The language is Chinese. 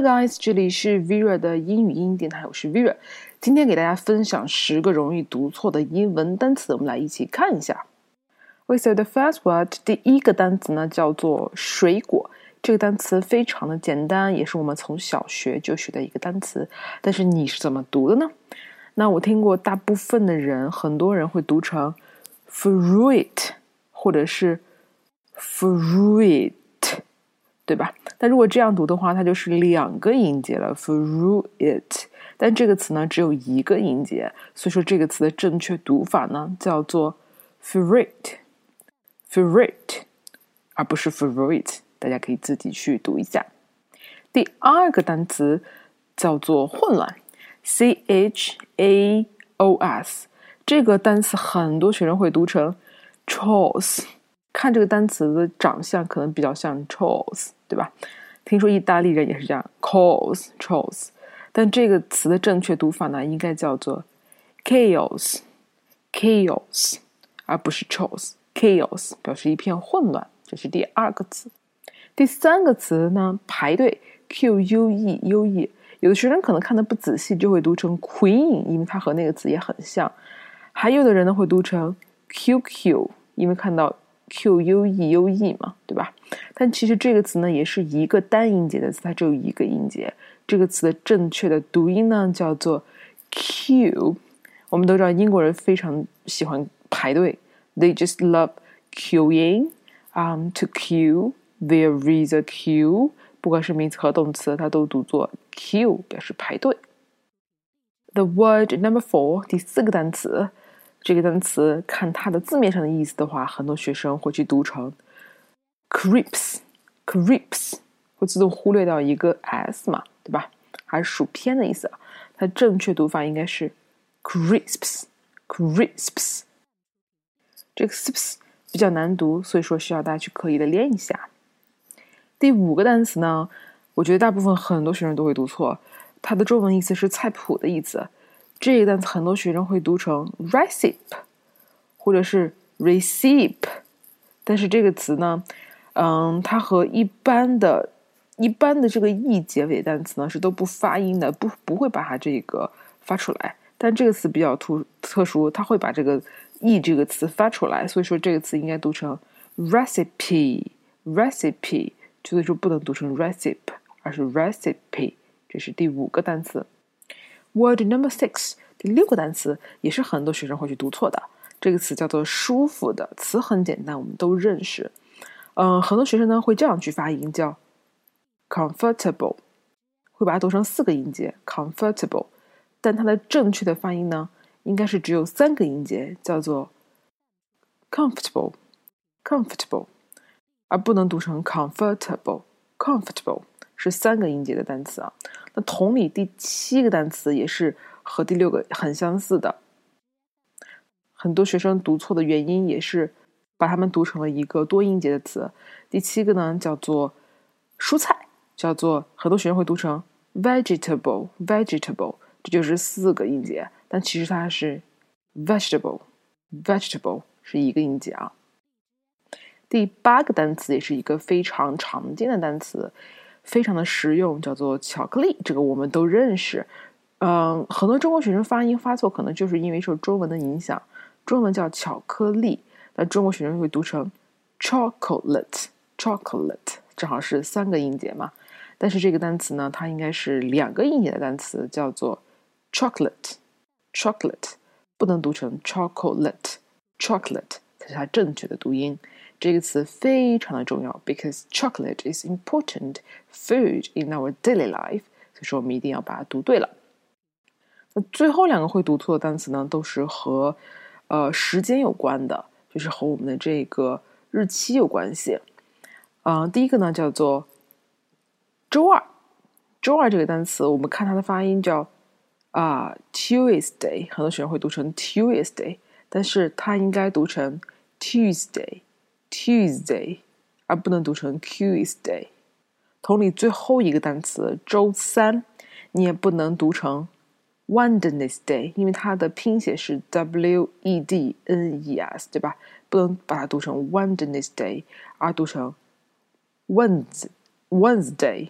Hello guys，这里是 Vera 的英语音电台，我是 Vera。今天给大家分享十个容易读错的英文单词，我们来一起看一下。We said the first word，第一个单词呢叫做水果。这个单词非常的简单，也是我们从小学就学的一个单词。但是你是怎么读的呢？那我听过大部分的人，很多人会读成 fruit，或者是 fruit。对吧？但如果这样读的话，它就是两个音节了，fruit。但这个词呢，只有一个音节，所以说这个词的正确读法呢，叫做 fruit，fruit，而不是 fruit。大家可以自己去读一下。第二个单词叫做混乱，c h a o s。这个单词很多学生会读成 chaos。看这个单词的长相，可能比较像 chose，。对吧？听说意大利人也是这样，cause chose，但这个词的正确读法呢，应该叫做 chaos，chaos，而不是 chose，chaos 表示一片混乱。这是第二个词。第三个词呢，排队，q u e u e，有的学生可能看的不仔细，就会读成 queen，因为它和那个词也很像。还有的人呢，会读成 q q，因为看到。Q u e u e 嘛，对吧？但其实这个词呢，也是一个单音节的词，它只有一个音节。这个词的正确的读音呢，叫做 q。我们都知道英国人非常喜欢排队，they just love queuing。Um, to queue, there is a queue。不管是名词和动词，它都读作 queue，表示排队。The word number four，第四个单词。这个单词看它的字面上的意思的话，很多学生会去读成 “crisps”，“crisps” 会自动忽略掉一个 “s” 嘛，对吧？还是薯片的意思。它正确读法应该是 “crisps”，“crisps”。这个 sips 比较难读，所以说需要大家去刻意的练一下。第五个单词呢，我觉得大部分很多学生都会读错，它的中文意思是菜谱的意思。这个单词很多学生会读成 recipe，或者是 recipe，但是这个词呢，嗯，它和一般的、一般的这个 e 结尾单词呢是都不发音的，不不会把它这个发出来。但这个词比较突特殊，它会把这个 e 这个词发出来，所以说这个词应该读成 recipe，recipe，所以说不能读成 recipe，而是 recipe。这是第五个单词。Word number six，第六个单词也是很多学生会去读错的。这个词叫做“舒服的”，词很简单，我们都认识。嗯，很多学生呢会这样去发音，叫 “comfortable”，会把它读成四个音节 “comfortable”，但它的正确的发音呢，应该是只有三个音节，叫做 “comfortable”，“comfortable”，而不能读成 “comfortable”，“comfortable”。是三个音节的单词啊。那同理，第七个单词也是和第六个很相似的。很多学生读错的原因也是把它们读成了一个多音节的词。第七个呢叫做蔬菜，叫做很多学生会读成 vegetable，vegetable，这就是四个音节，但其实它是 vegetable，vegetable 是一个音节啊。第八个单词也是一个非常常见的单词。非常的实用，叫做巧克力，这个我们都认识。嗯，很多中国学生发音发错，可能就是因为受中文的影响。中文叫巧克力，那中国学生会读成 chocolate，chocolate，正好是三个音节嘛。但是这个单词呢，它应该是两个音节的单词，叫做 chocolate，chocolate，不能读成 chocolate，chocolate 才是它正确的读音。这个词非常的重要，because chocolate is important food in our daily life。所以说我们一定要把它读对了。那最后两个会读错的单词呢，都是和呃时间有关的，就是和我们的这个日期有关系。嗯，第一个呢叫做周二，周二这个单词，我们看它的发音叫啊 Tuesday，很多学生会读成 Tuesday，但是它应该读成 Tuesday。Tuesday，而不能读成 Tuesday。同理，最后一个单词周三，你也不能读成 Wednesday，因为它的拼写是 W E D N E S，对吧？不能把它读成 Wednesday，而读成 Weds Wednesday